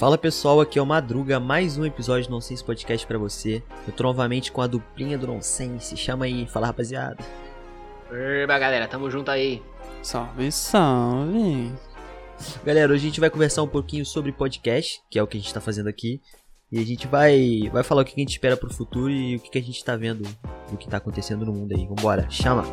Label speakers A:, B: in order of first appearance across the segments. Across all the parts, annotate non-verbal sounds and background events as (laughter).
A: Fala pessoal, aqui é o Madruga, mais um episódio do Nonsense Podcast pra você. Eu tô novamente com a duplinha do Nonsense, chama aí, fala rapaziada.
B: Eba, galera, tamo junto aí.
C: Salve, salve.
A: Galera, hoje a gente vai conversar um pouquinho sobre podcast, que é o que a gente tá fazendo aqui. E a gente vai, vai falar o que a gente espera pro futuro e o que a gente tá vendo do que tá acontecendo no mundo aí. Vambora, chama!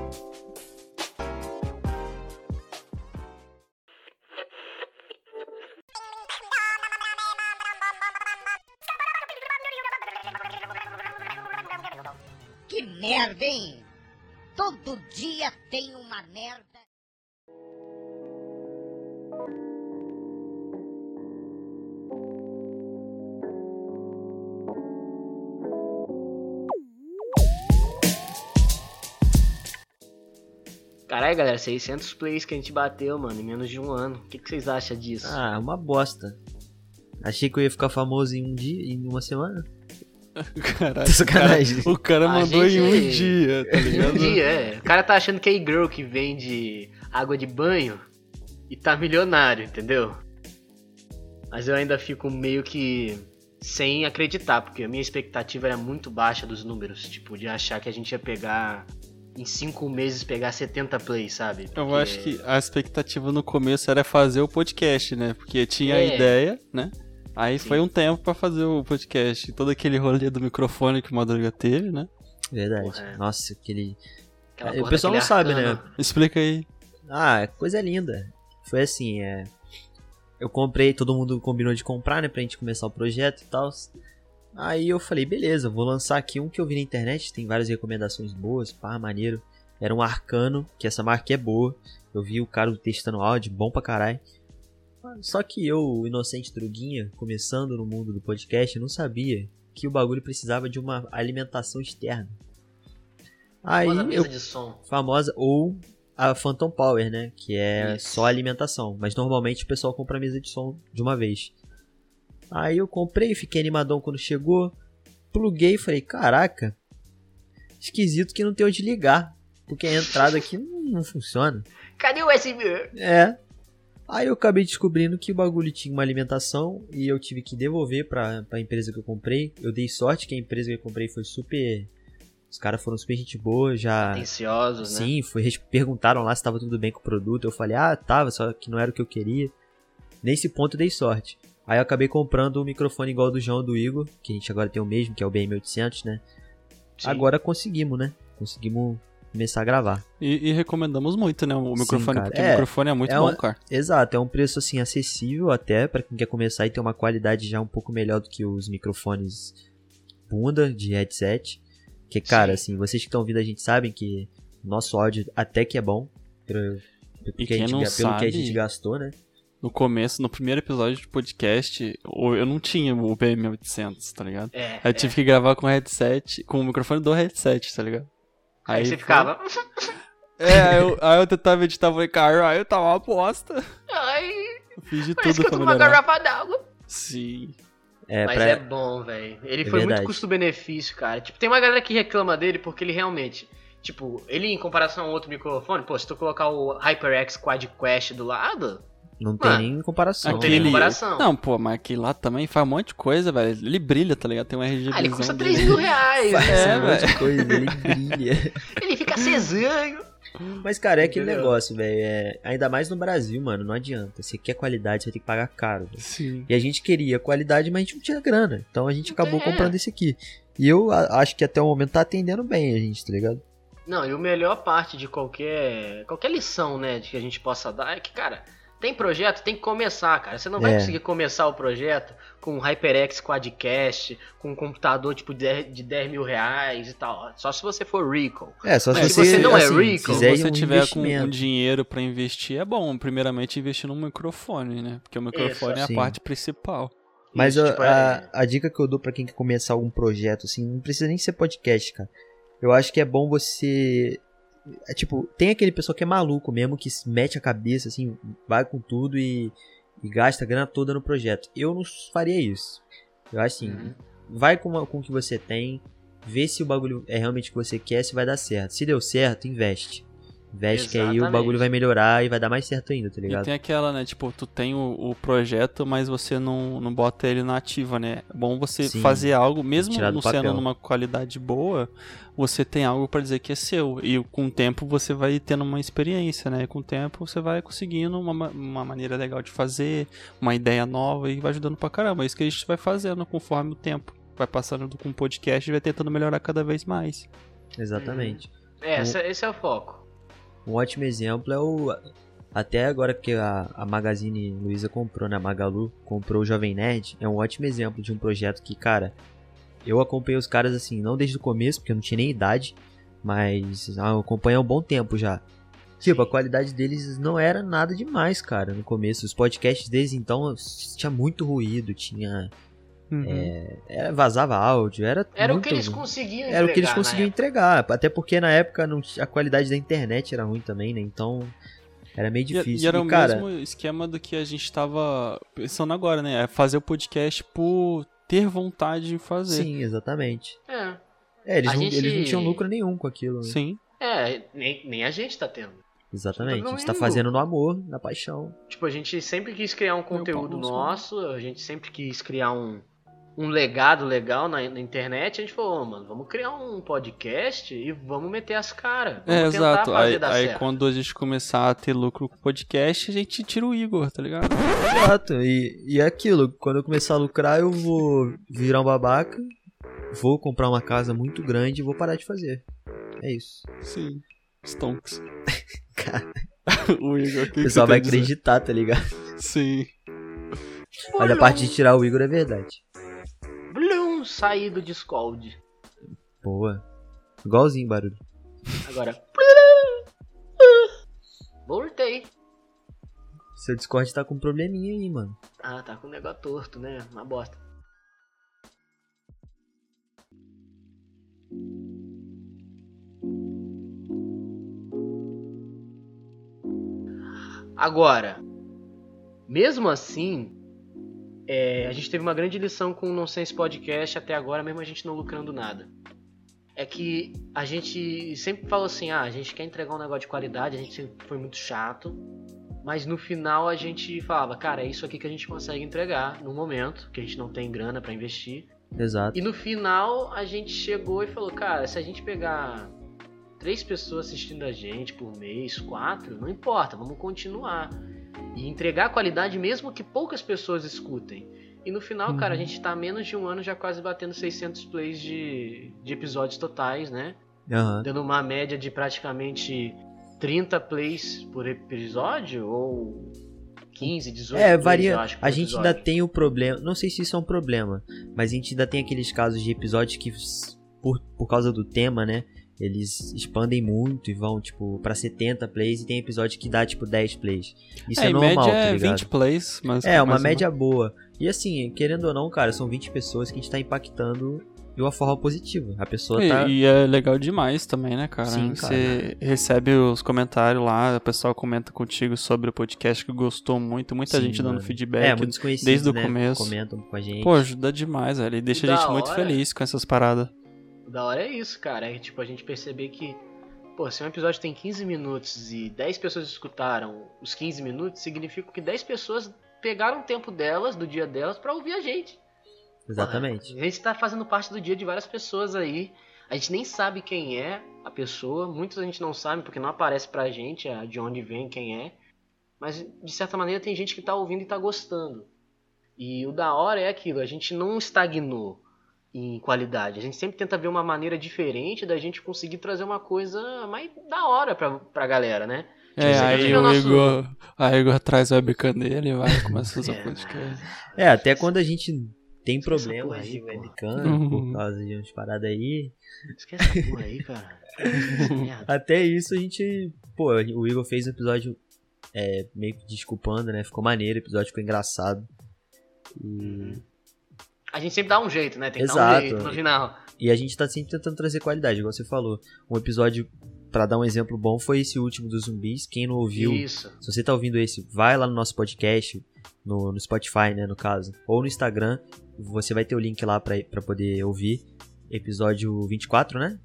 B: Caralho, galera, 600 plays que a gente bateu, mano, em menos de um ano. O que, que vocês acham disso?
A: Ah, uma bosta. Achei que eu ia ficar famoso em um dia, em uma semana. (laughs)
C: Caralho,
A: Sacanagem.
C: O cara mandou
B: gente-
C: em um dia, tá (laughs)
B: um
C: ligado?
B: dia, é. O cara tá achando que é girl que vende água de banho e tá milionário, entendeu? Mas eu ainda fico meio que sem acreditar, porque a minha expectativa era muito baixa dos números. Tipo, de achar que a gente ia pegar. Em 5 meses pegar 70 plays, sabe?
C: Eu
B: Porque-
C: acho que a expectativa no começo era fazer o podcast, né? Porque tinha a
B: É.
C: ideia, né? Aí
B: Sim.
C: foi um tempo pra fazer o podcast. Todo aquele rolê do microfone que o Madruga teve, né?
A: Verdade.
B: Porra, é.
A: Nossa, aquele.
B: aquela
A: o
B: porra
A: pessoal não sabe,
B: arcano.
A: né?
C: Explica aí.
A: Ah, coisa linda. Foi assim, é. Eu comprei, todo mundo combinou de comprar, né? Pra gente começar o projeto e tal. Aí eu falei, beleza, vou lançar aqui um que eu vi na internet, tem várias recomendações boas, pá, maneiro. Era um arcano, que essa marca é boa. Eu vi o cara testando áudio, bom pra caralho. Só que eu, o inocente Druguinha, começando no mundo do podcast, não sabia que o bagulho precisava de uma alimentação externa. Aí
B: Famosa
A: eu
B: mesa de som.
A: famosa ou a Phantom Power, né? Que é
B: Isso.
A: só alimentação. Mas normalmente o pessoal compra a mesa de som de uma vez. Aí eu comprei, fiquei animadão quando chegou. Pluguei e falei, caraca, esquisito que não tem onde ligar. Porque a entrada aqui não, não funciona.
B: Cadê o USB?
A: É. Aí eu acabei descobrindo que o bagulho tinha uma alimentação e eu tive que devolver pra, pra empresa que eu comprei. Eu dei sorte que a empresa que eu comprei foi super. Os caras foram super gente boa, já.
B: Atenciosos, né?
A: Sim, foi, perguntaram lá se tava tudo bem com o produto. Eu falei, ah, tava, só que não era o que eu queria. Nesse ponto eu dei sorte. Aí eu acabei comprando um microfone igual do João e do Igor, que a gente agora tem o mesmo, que é o BM800, né?
B: Sim.
A: Agora conseguimos, né? Conseguimos começar a gravar.
C: E, e recomendamos muito, né? O
A: Sim,
C: microfone,
A: cara.
C: porque
A: É,
C: o microfone é muito
A: é
C: bom,
A: uma-
C: cara.
A: Exato, é um preço assim acessível até pra quem quer começar e ter uma qualidade já um pouco melhor do que os microfones bunda de headset. Que cara,
B: Sim.
A: assim, vocês que estão ouvindo a gente sabem que nosso áudio até que é bom. Pra, porque
C: quem
A: a gente,
C: não
A: pelo que a
C: sabe-
A: gente gastou, né?
C: No começo, no primeiro episódio de podcast, eu não tinha o BM800, tá ligado?
B: É,
C: Aí eu tive que gravar com o headset, com o microfone do headset, tá ligado?
B: Aí, você
C: foi-
B: ficava. (laughs)
C: É, aí eu, aí eu tentava editar, falei, cara, aí eu tava uma bosta.
B: Ai,
C: Eu fiz de tudo
B: que eu
C: melhorar.
B: garrafa d'água.
C: Sim.
A: É,
B: Mas
A: pra-
B: é bom, velho. Ele
A: É
B: foi
A: verdade.
B: muito custo-benefício, cara. Tipo, tem uma galera que reclama dele porque ele realmente. Tipo, ele em comparação a um outro microfone, pô, se tu colocar o HyperX Quadcast do lado,
A: não tem
B: Mano,
A: nem comparação.
B: Não tem nem
C: Aquele...
B: comparação.
C: Não, pô, mas aquele lá também faz um monte de coisa, velho. Ele brilha, tá ligado? Tem um RGB.
B: ah, ele custa
C: dele.
B: 3 mil reais.
A: Faz
C: É,
A: um monte de coisa, ele brilha. (laughs)
B: Ele fica acesando.
A: Mas, cara, é aquele
B: Entendeu?
A: negócio, velho. É... Ainda mais no Brasil, mano, não adianta. Você quer qualidade, você ter que pagar caro. velho.
C: Sim.
A: E a gente queria qualidade, mas a gente não tinha grana. Então a gente acabou
B: É.
A: comprando esse aqui. E eu a- acho que até o momento tá atendendo bem a gente, tá ligado?
B: Não, e o melhor parte de qualquer qualquer lição, né, de que a gente possa dar é que, cara, tem projeto, tem que começar, cara. Você não vai
A: É.
B: conseguir começar o projeto com um HyperX Quadcast, com um computador tipo de 10 de 10 mil reais e tal. Só se você for Rico.
A: É, só se
B: Mas
A: você,
B: se você não é
A: assim,
B: rico,
C: Se você
A: um
C: tiver com um dinheiro pra investir, é bom. Primeiramente, investir num microfone, né? Porque o microfone é a
A: Sim.
C: parte principal.
A: Mas
B: Isso,
A: a,
B: tipo,
A: a,
B: é-
A: a dica que eu dou pra quem quer começar algum projeto, assim, não precisa nem ser podcast, cara. Eu acho que é bom você. É tipo, tem aquele pessoa que é maluco mesmo, que se mete a cabeça, assim, vai com tudo e, e gasta a grana toda no projeto. Eu não faria isso. Eu acho assim,
B: Uhum.
A: vai com, uma- com o que você tem, vê se o bagulho é realmente o que você quer, se vai dar certo. Se deu certo, investe. Veste que aí o bagulho vai melhorar e vai dar mais certo ainda, tá
C: E
A: ligado?
C: tem aquela, né? Tipo, tu tem o, o projeto, mas você não, não bota ele na ativa, né? É bom você
A: Sim.
C: fazer algo, mesmo não sendo numa qualidade boa, você tem algo pra dizer que é seu. E com o tempo você vai tendo uma experiência, né? Com o tempo você vai conseguindo uma, ma- uma maneira legal de fazer, uma ideia nova e vai ajudando pra caramba. É isso que a gente vai fazendo conforme o tempo. Vai passando com o podcast e vai tentando melhorar cada vez mais.
A: Exatamente.
B: É, esse, esse é o foco.
A: Um ótimo exemplo é o. Até agora que a, a Magazine Luiza comprou, né? A Magalu comprou o Jovem Nerd. É um ótimo exemplo de um projeto que, cara, eu acompanhei os caras assim, não desde o começo, porque eu não tinha nem idade, mas ah, eu acompanhei há um bom tempo já. Tipo, a qualidade deles não era nada demais, cara, no começo. Os podcasts deles, então, tinha muito ruído, tinha. Era, vazava áudio, era.
B: Era o
A: muito
B: que eles conseguiam
A: era o que eles
B: entregar na
A: conseguiam
B: época.
A: entregar. Até porque na época não, a qualidade da internet era ruim também, né? Então era meio
C: E-
A: difícil.
C: E, era
A: E,
C: o
A: cara,
C: mesmo esquema do que a gente tava pensando agora, né? É fazer o podcast por ter vontade de fazer.
A: sim, exatamente.
B: É,
A: É, eles não,
B: gente-
A: eles não tinham lucro nenhum com aquilo. Né?
C: Sim.
B: é nem, nem a gente tá tendo.
A: Exatamente. A gente tá fazendo no amor, na paixão.
B: Tipo, a gente sempre quis criar um conteúdo nosso, a gente sempre quis criar um, um legado legal na, na internet. A gente falou, "Ô, mano, vamos criar um podcast e vamos meter as caras.
C: É, exato.
B: fazer
C: Aí,
B: dar
C: aí
B: certo.
C: quando a gente começar a ter lucro com o podcast, a gente tira o Igor, tá ligado?
A: Exato. E, e é aquilo, quando eu começar a lucrar, eu vou virar um babaca, vou comprar uma casa muito grande e vou parar de fazer. É isso.
C: Sim. Stonks. (laughs)
A: Cara, (laughs)
C: o Igor, o que
A: o
C: que
A: pessoal
C: você
A: vai acreditar, tá ligado?
C: Sim.
A: Mas a parte de tirar o Igor é verdade.
B: Saí do Discord.
A: Boa. Igualzinho barulho.
B: Agora. (laughs) Voltei.
A: Seu Discord tá com um probleminha aí, mano.
B: Ah, tá com o negócio torto, né? Uma bosta. Agora, mesmo assim, é, a gente teve uma grande lição com o Nonsense Podcast até agora, mesmo a gente não lucrando nada. É que a gente sempre falou assim: ah, a gente quer entregar um negócio de qualidade, a gente sempre foi muito chato. Mas no final a gente falava, cara, é isso aqui que a gente consegue entregar no momento, que a gente não tem grana pra investir.
A: Exato.
B: E no final a gente chegou e falou, cara, se a gente pegar três pessoas assistindo a gente por mês, quatro, não importa, vamos continuar. E entregar qualidade mesmo que poucas pessoas escutem. E no final, cara, a gente tá há menos de um ano já quase batendo 600 plays de, de episódios totais, né?
A: Aham.
B: Dando uma média de praticamente 30 plays por episódio, ou 15, 18
A: É,
B: plays,
A: varia.
B: eu acho,
A: A gente ainda
B: episódio.
A: tem o problema. Não sei se isso é um problema, mas a gente ainda tem aqueles casos de episódios que, por, por causa do tema, né? Eles expandem muito e vão, tipo, pra 70 plays e tem episódio que dá, tipo, 10 plays. Isso é,
C: em
A: normal,
C: média
A: tá
C: é
A: ligado?
C: 20 plays, mas.
A: É, uma
C: mas
A: média boa. E assim, querendo ou não, cara, são 20 pessoas que a gente tá impactando de uma forma positiva. A pessoa
C: E,
A: tá.
C: e é legal demais também, né, cara?
A: Sim,
C: Você recebe os comentários lá, o pessoal comenta contigo sobre o podcast que gostou muito, muita
A: Sim,
C: gente dando
A: mano.
C: feedback.
A: É, muitos conhecidos,
C: desde o
A: né,
C: começo.
A: Comentam com a gente.
C: Pô, ajuda demais, velho. E deixa a gente muito feliz com essas paradas.
B: O da hora é isso, cara. É tipo a gente perceber que, pô, se um episódio tem 15 minutos e 10 pessoas escutaram os 15 minutos, significa que 10 pessoas pegaram o tempo delas, do dia delas, pra ouvir a gente.
A: Exatamente.
B: A gente tá fazendo parte do dia de várias pessoas aí. A gente nem sabe quem é a pessoa. Muitos a gente não sabe porque não aparece pra gente de onde vem, quem é. Mas de certa maneira tem gente que tá ouvindo e tá gostando. E o da hora é aquilo, a gente não estagnou em qualidade. A gente sempre tenta ver uma maneira diferente da gente conseguir trazer uma coisa mais da hora pra, pra galera, né?
C: É,
B: Tipo,
C: aí o
B: nosso-
C: Igor, aí o Igor traz a webcam dele e vai começa a usar (laughs)
B: É.
C: podcast.
A: É, até quando a gente tem problemas
B: aí,
A: de webcam
C: Uhum.
A: por causa de umas paradas aí,
B: Esquece essa porra aí, cara. (laughs)
A: Até isso a gente. Pô, o Igor fez um episódio é, meio que desculpando, né? Ficou maneiro, o episódio ficou engraçado. E,
B: A gente sempre dá um jeito, né? Tem que dar um
A: Exato.
B: jeito no final.
A: e a gente tá sempre tentando trazer qualidade, igual você falou. Um episódio, pra dar um exemplo bom, foi esse último dos zumbis. Quem não ouviu,
B: Isso.
A: se você tá ouvindo esse, vai lá no nosso podcast, no, no Spotify, né, no caso, ou no Instagram, você vai ter o link lá pra poder ouvir. Episódio 24, né?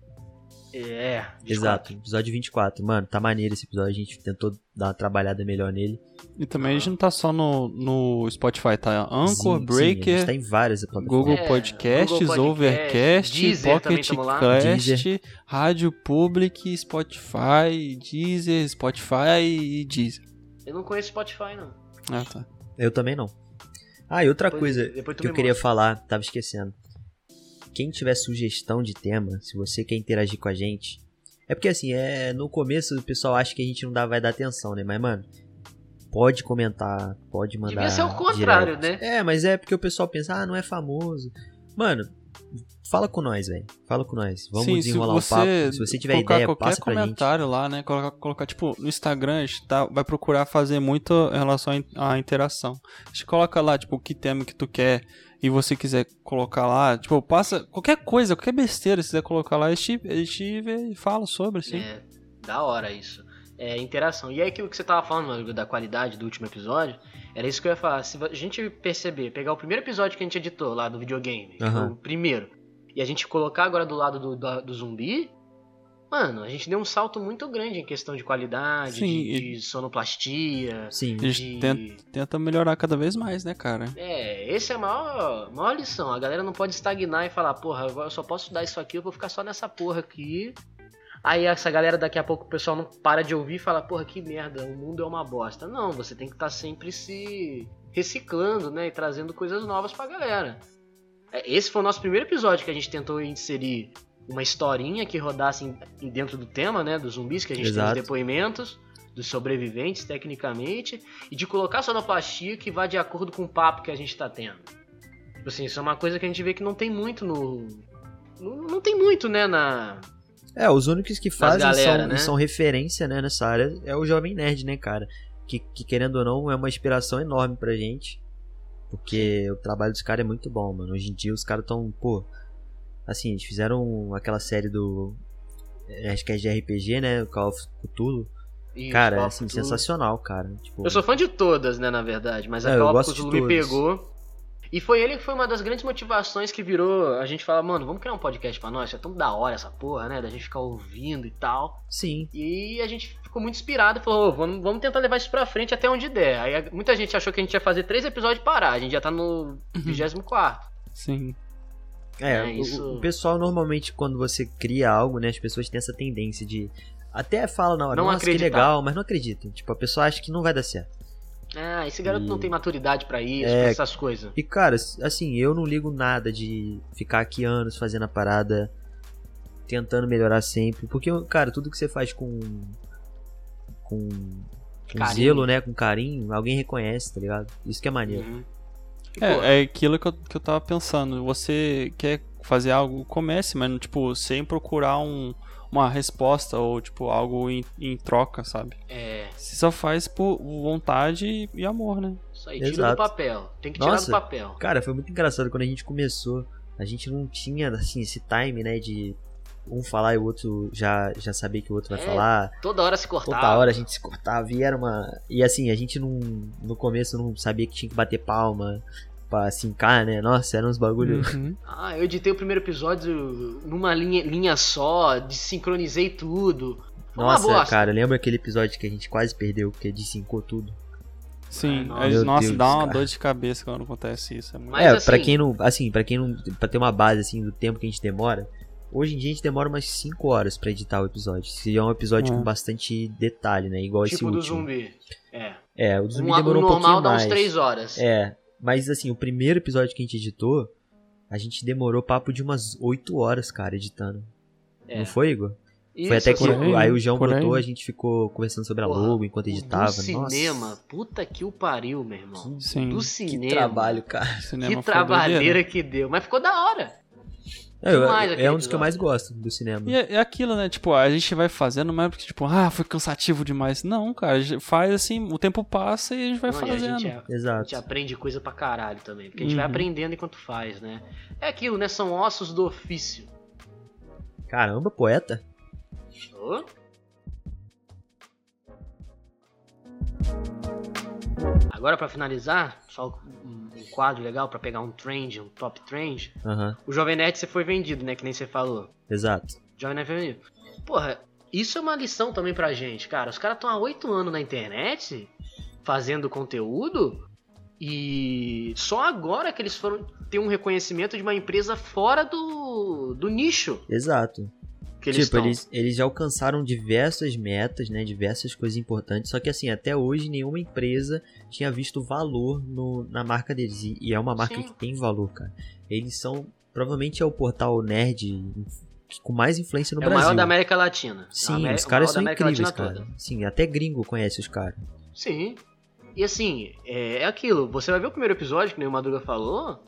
B: É, 24.
A: Exato, episódio 24. Mano, tá maneiro esse episódio, a gente tentou dar uma trabalhada melhor nele.
C: E também a gente não tá só no, no Spotify, tá? Anchor,
A: Sim, sim, a
C: Breaker,
A: gente tá em várias plataformas.
C: Google
B: É,
C: Podcasts,
B: Google Podcast,
C: Overcast,
B: Deezer
C: Pocket. Cast. Rádio Public, Spotify, Deezer, Spotify e Deezer.
B: Eu não conheço Spotify, não.
C: Ah, tá.
A: Eu também não. Ah, e outra
B: Depois-
A: coisa
B: depois
A: que eu
B: me
A: queria
B: mostra.
A: falar, tava esquecendo. Quem tiver sugestão de tema, se você quer interagir com a gente. É porque assim, é no começo o pessoal acha que a gente não dá, vai dar atenção, né? Mas, mano, pode comentar, pode mandar.
B: Devia ser o contrário,
A: direct.
B: né?
A: É, mas é porque o pessoal pensa, ah, não é famoso. Mano, fala com nós, velho. Fala com nós. Vamos
C: Sim,
A: desenrolar
C: se
A: um papo. Se você tiver
C: colocar
A: ideia,
C: qualquer
A: passa pra gente.
C: comentário lá, né? Colocar, colocar, tipo, no Instagram, a gente tá, vai procurar fazer muito em relação à interação. A gente coloca lá, tipo, que tema que tu quer e você quiser colocar lá, tipo, passa qualquer coisa, qualquer besteira, se quiser colocar lá, a gente, a gente vê e fala sobre, assim.
B: É, da hora isso. É, interação. E aí aquilo que você tava falando, Rodrigo, da qualidade do último episódio, era isso que eu ia falar. Se a gente perceber, pegar o primeiro episódio que a gente editou lá do videogame,
A: Aham.
B: o primeiro, e a gente colocar agora do lado do, do, do zumbi, mano, a gente deu um salto muito grande em questão de qualidade,
C: Sim,
B: de,
C: e-
B: de sonoplastia.
A: Sim.
C: A gente
B: de-
C: tenta, tenta melhorar cada vez mais, né, cara?
B: É, essa é a maior, maior lição. A galera não pode estagnar e falar, porra, agora eu só posso dar isso aqui, eu vou ficar só nessa porra aqui. Aí essa galera daqui a pouco o pessoal não para de ouvir e fala, porra, que merda, o mundo é uma bosta. Não, você tem que estar sempre se reciclando, né? E trazendo coisas novas pra galera. É, Esse foi o nosso primeiro episódio que a gente tentou inserir uma historinha que rodasse dentro do tema, né? Dos zumbis, que a gente
A: Exato.
B: tem os depoimentos dos sobreviventes, tecnicamente, e de colocar sonoplastia que vá de acordo com o papo que a gente tá tendo. Tipo assim, isso é uma coisa que a gente vê que não tem muito no. Não, não tem muito, né, na.
A: É, os únicos que fazem
B: galera,
A: são,
B: né?
A: são referência, né, nessa área é o Jovem Nerd, né, cara? Que, que querendo ou não é uma inspiração enorme pra gente. Porque o trabalho dos caras é muito bom, mano. Hoje em dia os caras tão, pô. Assim, eles fizeram aquela série do. é, Acho que é de RPG, né? O Call of Cthulhu.
B: Isso,
A: cara, é
B: Call
A: assim,
B: Cthulhu.
A: sensacional, cara. Tipo,
B: Eu sou fã de todas, né, na verdade, mas a
A: É, eu
B: Call of Cthulhu me pegou. E foi ele que foi uma das grandes motivações que virou. A gente fala, mano, vamos criar um podcast pra nós, é tão da hora essa porra, né? Da gente ficar ouvindo e tal.
A: Sim.
B: E a gente ficou muito inspirado e falou, "Ô, vamos, vamos tentar levar isso pra frente até onde der. Aí a- muita gente achou que a gente ia fazer três episódios e parar. A gente já tá no 24.
C: Sim.
A: É,
B: É,
A: o-
B: isso-
A: o, pessoal normalmente, quando você cria algo, né, as pessoas têm essa tendência de. Até fala na hora,
B: Não
A: nossa, que legal, mas não acreditam. Tipo, a pessoa acha que não vai dar certo.
B: Ah, esse garoto
A: E-
B: não tem maturidade pra isso,
A: É.
B: pra essas coisas.
A: E, cara, assim, eu não ligo nada de ficar aqui anos fazendo a parada, tentando melhorar sempre. Porque, cara, tudo que você faz com. com. com zelo, né? Com carinho, alguém reconhece, tá ligado? Isso que é maneiro.
B: Uhum.
C: É, é aquilo que eu, que eu tava pensando. Você quer fazer algo, comece, mas tipo, sem procurar um, uma resposta ou tipo algo em, em troca, sabe?
B: é,
C: Você só faz por vontade e, e amor, né?
B: isso aí, tira
A: Exato.
B: do papel. Tem que tirar
A: Nossa.
B: do papel.
A: Cara, foi muito engraçado quando a gente começou. A gente não tinha, assim, esse time, né? De um falar e o outro já, já saber que o outro vai
B: É,
A: falar.
B: Toda hora se cortava.
A: Toda hora a gente se cortava e era uma. E assim, a gente não. No começo não sabia que tinha que bater palma pra sincar, né? Nossa, eram uns bagulho.
C: Uhum.
B: Ah, eu editei o primeiro episódio numa linha, linha só, desincronizei tudo. Foi uma
A: Nossa,
B: bosta.
A: cara, lembra aquele episódio que a gente quase perdeu porque desincou tudo?
C: Sim, aí,
A: meu
C: nossa,
A: Deus,
C: dá uma
A: cara.
C: dor de cabeça quando acontece isso. É muito...
B: Mas
A: é,
B: assim-
A: pra quem não. Assim, para quem não. Pra ter uma base assim do tempo que a gente demora. Hoje em dia a gente demora umas 5 horas pra editar o episódio. Se é um episódio
C: É.
A: com bastante detalhe, né? Igual esse
B: tipo do
A: último.
B: zumbi. É.
A: É, o do zumbi
B: Um,
A: demorou
B: o
A: um
B: normal
A: pouquinho
B: dá
A: mais.
B: uns 3 horas.
A: É, mas assim, o primeiro episódio que a gente editou, a gente demorou papo de umas 8 horas, cara, editando.
B: É.
A: Não foi, Igor?
B: Isso,
A: foi até
B: assim,
A: quando
C: aí,
A: aí o João
C: aí.
A: a gente ficou conversando sobre a
B: Porra,
A: logo enquanto editava.
B: Do cinema,
A: Nossa,
B: puta que o pariu, meu irmão.
C: Sim,
B: Do
A: que
B: cinema.
A: trabalho, cara.
C: cinema
B: Que trabalheira
C: doideira.
B: que deu. Mas ficou da hora.
A: É,
B: Demais
A: é um dos que eu mais gosto do cinema.
C: E é, é aquilo, né? Tipo, a gente vai fazendo, não é porque, tipo, ah, foi cansativo demais. Não, cara, a gente faz assim, o tempo passa e a gente vai
B: Não, a
C: fazendo.
B: gente, é- a gente
A: Exato.
B: aprende coisa pra caralho também. Porque a gente vai
C: Uhum.
B: aprendendo enquanto faz, né? É aquilo, né? São ossos do ofício.
A: Caramba, poeta.
B: Ô? Agora pra finalizar, só um quadro legal pra pegar um trend, um top trend.
A: Aham,
B: O Jovem Nerd você foi vendido, né? Que nem você falou.
A: exato.
B: Jovem Nerd foi vendido. porra, isso é uma lição também pra gente, cara. Os caras estão há oito anos na internet fazendo conteúdo e só agora que eles foram ter um reconhecimento de uma empresa fora do, do nicho
A: Exato.
B: Que eles
A: tipo,
B: estão.
A: eles, eles já alcançaram diversas metas, né? Diversas coisas importantes. Só que assim, até hoje nenhuma empresa tinha visto valor no, na marca deles. E, e é uma marca
B: Sim.
A: que tem valor, cara. Eles são. Provavelmente é o portal nerd com mais influência no
B: é o
A: Brasil.
B: maior da América Latina.
A: Sim, os
B: o
A: caras são incríveis, cara.
B: toda.
A: Sim, até gringo conhece os caras.
B: Sim. E assim, é, é aquilo. Você vai ver o primeiro episódio, que nem o Madruga falou.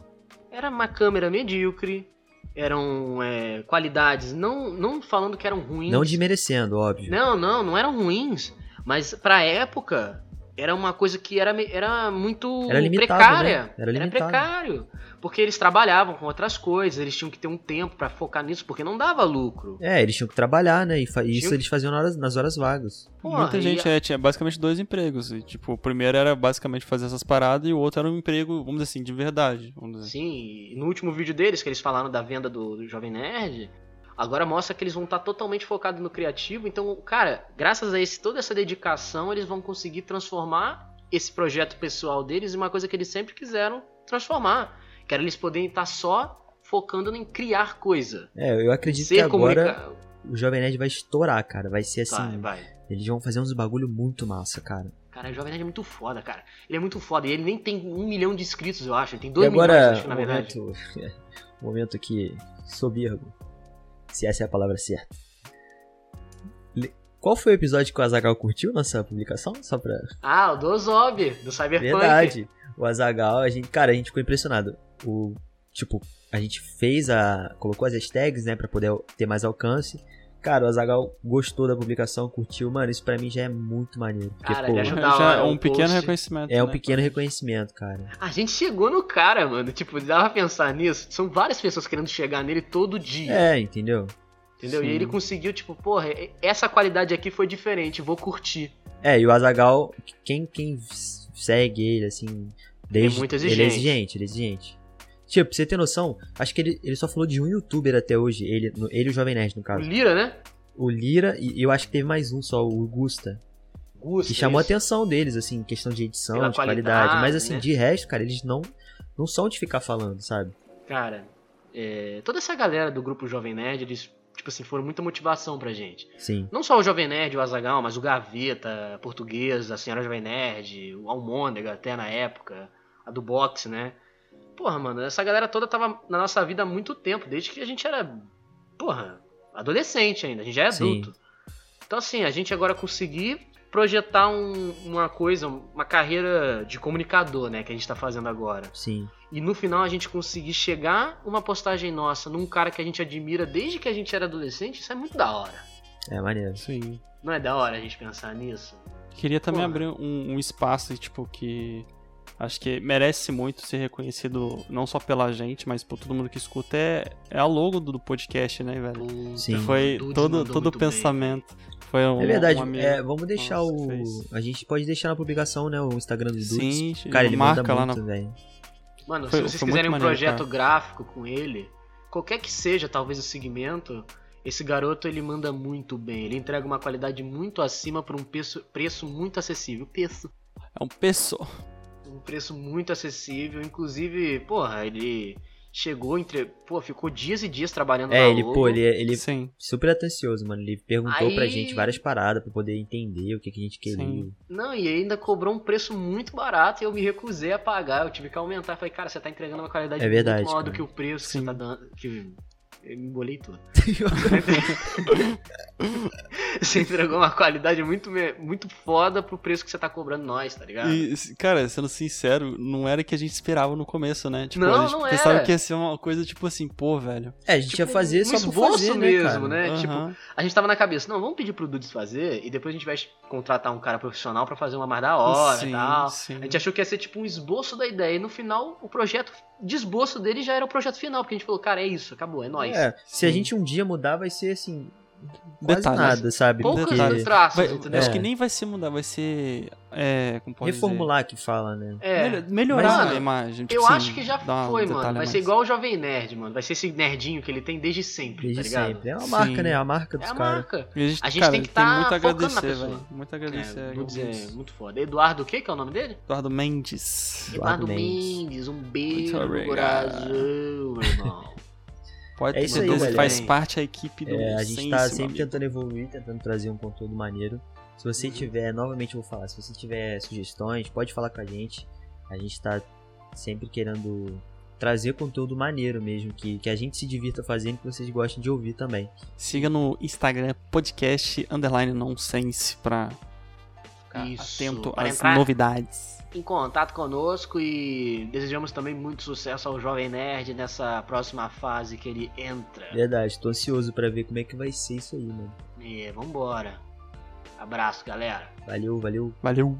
B: Era uma câmera medíocre. Eram é, qualidades, não, não falando que eram ruins.
A: Não desmerecendo, óbvio.
B: Não, não, não eram ruins. Mas pra época, era uma coisa que era, era muito
A: Era limitado,
B: precária.
A: né? Era limitado.
B: precário. Porque eles trabalhavam com outras coisas, eles tinham que ter um tempo pra focar nisso, porque não dava lucro.
A: É, eles tinham que trabalhar, né? E isso eles faziam na horas- nas horas vagas.
B: Porra,
C: Muita gente
B: a-
C: é, tinha basicamente dois empregos. E, tipo, o primeiro era basicamente fazer essas paradas e o outro era um emprego, vamos dizer assim, de verdade. Vamos dizer.
B: Sim, e no último vídeo deles, que eles falaram da venda do, do Jovem Nerd, agora mostra que eles vão estar totalmente focados no criativo. Então, cara, graças a esse, toda essa dedicação, eles vão conseguir transformar esse projeto pessoal deles em uma coisa que eles sempre quiseram transformar. Que era eles poderem estar só focando em criar coisa.
A: É, eu acredito que
B: Ser
A: agora
B: comunica...
A: o Jovem Nerd vai estourar, cara. Vai ser assim.
B: Vai, vai.
A: Eles vão fazer uns bagulho muito massa, cara.
B: Cara, o Jovem Nerd é muito foda, cara. Ele é muito foda. E ele nem tem um milhão de inscritos, eu acho. Ele tem
A: e
B: dois
A: agora,
B: milhões, acho que, na verdade.
A: momento, (laughs) momento aqui, soberbo. Se essa é a palavra certa. Qual foi o episódio que o Azagal curtiu nossa publicação? Só pra.
B: Ah, o do Ozob, do Cyberpunk.
A: Verdade. O Azagal, a gente, cara, a gente ficou impressionado. O tipo, a gente fez a, colocou as hashtags, né, Pra poder ter mais alcance. Cara, o Azagal gostou da publicação, curtiu, mano, isso pra mim já é muito maneiro. Porque,
B: Cara,
A: pô,
C: Já
B: hora,
C: é um pequeno
B: post.
C: reconhecimento.
A: é um
C: né?
A: pequeno reconhecimento, cara.
B: A gente chegou no cara, mano. Tipo, dava pra pensar nisso. São várias pessoas querendo chegar nele todo dia.
A: É, entendeu?
B: entendeu?
C: sim.
B: E ele conseguiu, tipo, porra, essa qualidade aqui foi diferente, vou curtir.
A: É, e o Azagal, quem, quem segue ele, assim, desde.
B: muito
A: Ele é
B: exigente.
A: exigente, ele é exigente. Tipo, pra você ter noção, acho que ele, ele só falou de um youtuber até hoje, ele, no- ele e o Jovem Nerd, no
B: O
A: caso.
B: Lira, né?
A: O Lira, e eu acho que teve mais um só, o Gusta.
B: Gusta.
A: Que chamou a
B: isso.
A: atenção deles, assim, em questão de edição,
B: Pela
A: de qualidade.
B: qualidade,
A: Mas assim,
B: né?
A: de resto, cara, eles não, não são de ficar falando, sabe?
B: Cara, é, toda essa galera do grupo Jovem Nerd, eles, tipo assim, foram muita motivação pra gente.
A: Sim.
B: Não só o Jovem Nerd, o Azagal, mas o Gaveta, a Portuguesa, a Senhora Jovem Nerd, o Almôndega até na época, a do Box, né? Porra, mano, essa galera toda tava na nossa vida há muito tempo, desde que a gente era, porra, adolescente ainda, a gente já é
A: Sim.
B: adulto. Então assim, a gente agora conseguir projetar um- uma coisa, uma carreira de comunicador, né, que a gente tá fazendo agora.
A: Sim.
B: E no final a gente conseguir chegar uma postagem nossa num cara que a gente admira desde que a gente era adolescente, isso é muito da hora.
A: É maneiro.
C: Sim.
B: Não é da hora a gente pensar nisso?
C: Queria também
B: Porra.
C: abrir um, um espaço, tipo, que acho que merece muito ser reconhecido não só pela gente, mas por todo mundo que escuta. É, é a logo do, do podcast, né, velho?
A: Sim.
C: Foi todo, todo o
B: muito bem.
C: pensamento. Foi um,
A: É verdade,
C: um amigo.
A: é, vamos deixar
C: Nossa,
A: o.
C: fez.
A: A gente pode deixar na publicação, né? O Instagram do Dudes.
C: Sim,
A: Cara, ele
C: marca
A: manda
C: lá
A: muito,
C: na.
A: velho.
B: Mano,
C: Foi-
B: se vocês quiserem um
C: maneiro,
B: projeto
C: cara.
B: gráfico com ele, qualquer que seja, talvez o segmento, esse garoto ele manda muito bem. Ele entrega uma qualidade muito acima por um preço, preço muito acessível. Preço.
C: É um pessoa.
B: Um preço muito acessível. Inclusive, porra, ele chegou entre. Pô, ficou dias e dias trabalhando
A: É,
B: na
A: ele,
B: logo.
A: pô, ele, ele
C: Sim.
A: super atencioso, mano. Ele perguntou
B: Aí-
A: pra gente várias paradas pra poder entender o que, que a gente queria.
C: Sim.
B: Não, e ainda cobrou um preço muito barato e eu me recusei a pagar. Eu tive que aumentar. Falei, cara, você tá entregando uma qualidade
A: É verdade,
B: muito maior do
A: cara.
B: que o preço que
C: Sim.
B: você tá dando. Que eu me embolei tudo. (laughs) (laughs) (laughs) você entregou uma qualidade muito, muito foda pro preço que você tá cobrando nós, tá ligado?
C: E, cara, sendo sincero, não era o que a gente esperava no começo, né? Tipo,
B: Não,
C: a gente
B: não
C: pensava
B: era.
C: que ia ser uma coisa tipo assim, pô, velho.
A: É, a gente ia
B: Tipo,
A: fazer
B: um
A: só por
B: esboço
A: fazer, né,
B: mesmo,
A: cara?
B: né? Tipo,
C: Aham.
B: a gente tava na cabeça, não, vamos pedir pro Dudes fazer e depois a gente vai contratar um cara profissional pra fazer uma mais da hora e
C: Sim,
B: tal.
C: sim.
B: A gente achou que ia ser tipo um esboço da ideia. E no final, o projeto de esboço dele já era o projeto final. Porque a gente falou, cara, é isso, acabou, é nóis.
A: É, se a gente um dia mudar, vai ser assim. Quase
C: Detalhes.
A: nada, sabe?
B: Poucos
A: Porque
B: traços,
C: Vai-
B: entendeu?
C: Acho
A: É.
C: que nem vai ser mudar, vai ser. É, como pode dizer?
A: reformular que fala, né?
B: É.
C: Melhor- melhorar
B: Mas,
C: a imagem. tipo
B: Eu
C: assim,
B: acho que já
C: um
B: foi,
C: detalhe
B: mano. Vai
C: mais.
B: ser igual o Jovem Nerd, mano. Vai ser esse nerdinho que ele tem desde sempre,
A: Desde
B: tá ligado?
A: sempre. É uma
C: Sim.
A: marca, né? A marca dos
B: É a
A: caras.
B: marca.
C: E a gente,
B: A gente
C: cara,
B: tem que
C: tem
B: tá
C: muito agradecer, velho. Muito a agradecer.
B: É, dizer,
C: alguns.
B: muito foda. Eduardo, o que que é o nome dele?
C: Eduardo Mendes.
B: Eduardo,
A: Eduardo
B: Mendes.
A: Mendes.
B: Um beijo
C: Muito
B: no
C: obrigado.
B: Brasil, irmão.
C: Pode
A: É
C: ter certeza que faz parte da equipe do
A: É, a gente tá
C: meu
A: sempre tentando evoluir, tentando trazer um conteúdo maneiro. Se você
B: Uhum.
A: tiver, novamente eu vou falar, se você tiver sugestões, pode falar com a gente. A gente tá sempre querendo trazer conteúdo maneiro mesmo, que, que a gente se divirta fazendo, que vocês gostem de ouvir também.
C: Siga no Instagram podcast underline nonsense pra ficar
B: Isso,
C: atento
B: para
C: às
B: entrar-
C: novidades.
B: em contato conosco e desejamos também muito sucesso ao Jovem Nerd nessa próxima fase que ele entra.
A: Verdade, tô ansioso pra ver como é que vai ser isso aí, mano.
B: E vambora. Abraço, galera.
A: Valeu, valeu.
C: Valeu!